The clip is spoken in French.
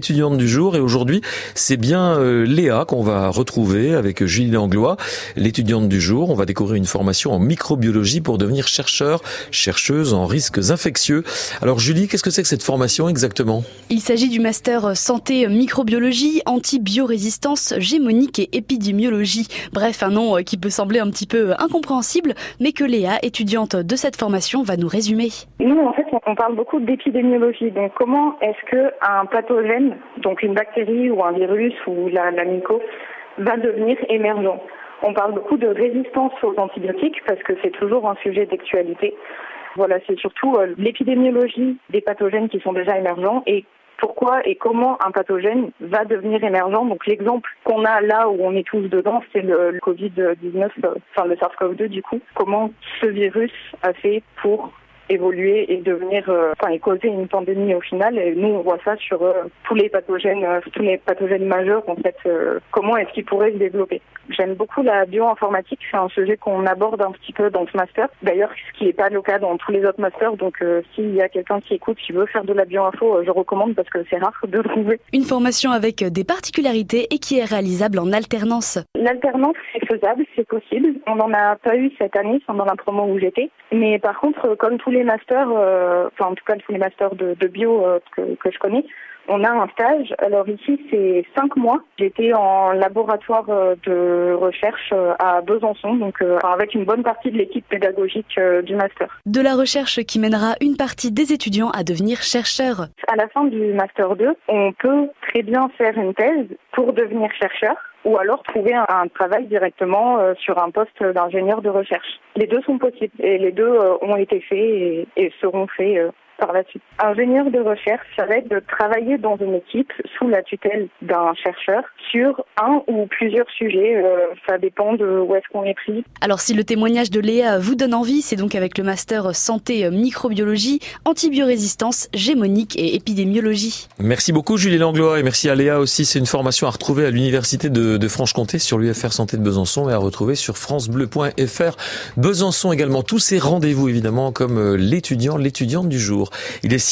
étudiante du jour et aujourd'hui c'est bien euh, Léa qu'on va retrouver avec Julie Langlois, l'étudiante du jour. On va découvrir une formation en microbiologie pour devenir chercheur, chercheuse en risques infectieux. Alors Julie, qu'est-ce que c'est que cette formation exactement? Il s'agit du master santé microbiologie, antibiorésistance, gémonique et épidémiologie. Bref, un nom qui peut sembler un petit peu incompréhensible, mais que Léa, étudiante de cette formation, va nous résumer. Nous, en fait, on parle beaucoup d'épidémiologie. Donc, comment est-ce que un pathogène donc une bactérie ou un virus ou la, la myco, va devenir émergent. On parle beaucoup de résistance aux antibiotiques parce que c'est toujours un sujet d'actualité. Voilà, c'est surtout euh, l'épidémiologie des pathogènes qui sont déjà émergents et pourquoi et comment un pathogène va devenir émergent. Donc l'exemple qu'on a là où on est tous dedans, c'est le, le Covid-19, euh, enfin le SARS-CoV-2 du coup. Comment ce virus a fait pour évoluer et devenir, euh, enfin, et causer une pandémie au final. Et nous, on voit ça sur euh, tous les pathogènes, euh, tous les pathogènes majeurs, en fait, comment est-ce qu'ils pourraient se développer. J'aime beaucoup la bioinformatique, c'est un sujet qu'on aborde un petit peu dans ce master. D'ailleurs, ce qui n'est pas le cas dans tous les autres masters. Donc, s'il y a quelqu'un qui écoute, qui veut faire de la bioinfo, je recommande parce que c'est rare de trouver. Une formation avec des particularités et qui est réalisable en alternance. L'alternance, c'est faisable, c'est possible. On n'en a pas eu cette année pendant la promo où j'étais. Mais par contre, comme tous les les masters, euh, enfin en tout cas tous les masters de, bio euh, que, que, je connais, on a un stage. Alors ici c'est cinq mois. J'étais en laboratoire euh, de recherche à Besançon, donc avec une bonne partie de l'équipe pédagogique du master. De la recherche qui mènera une partie des étudiants à devenir chercheurs. À la fin du master 2, on peut très bien faire une thèse pour devenir chercheur ou alors trouver un, travail directement euh, sur un poste d'ingénieur de recherche. Les deux sont possibles et les deux euh, ont été faits et, seront faits euh, par la suite. Ingénieur de recherche, ça va être de travailler dans une équipe sous la tutelle d'un chercheur sur un ou plusieurs sujets. Euh, ça dépend de où est-ce qu'on est pris. Alors si le témoignage de Léa vous donne envie, c'est donc avec le master santé microbiologie, antibiorésistance, gémonique et épidémiologie. Merci beaucoup Julie Langlois et merci à Léa aussi. C'est une formation à retrouver à l'université de, de Franche-Comté sur l'UFR Santé de Besançon et à retrouver sur francebleu.fr. Besançon également. Tous ces rendez-vous évidemment comme euh, l'étudiant, l'étudiante du jour. Il est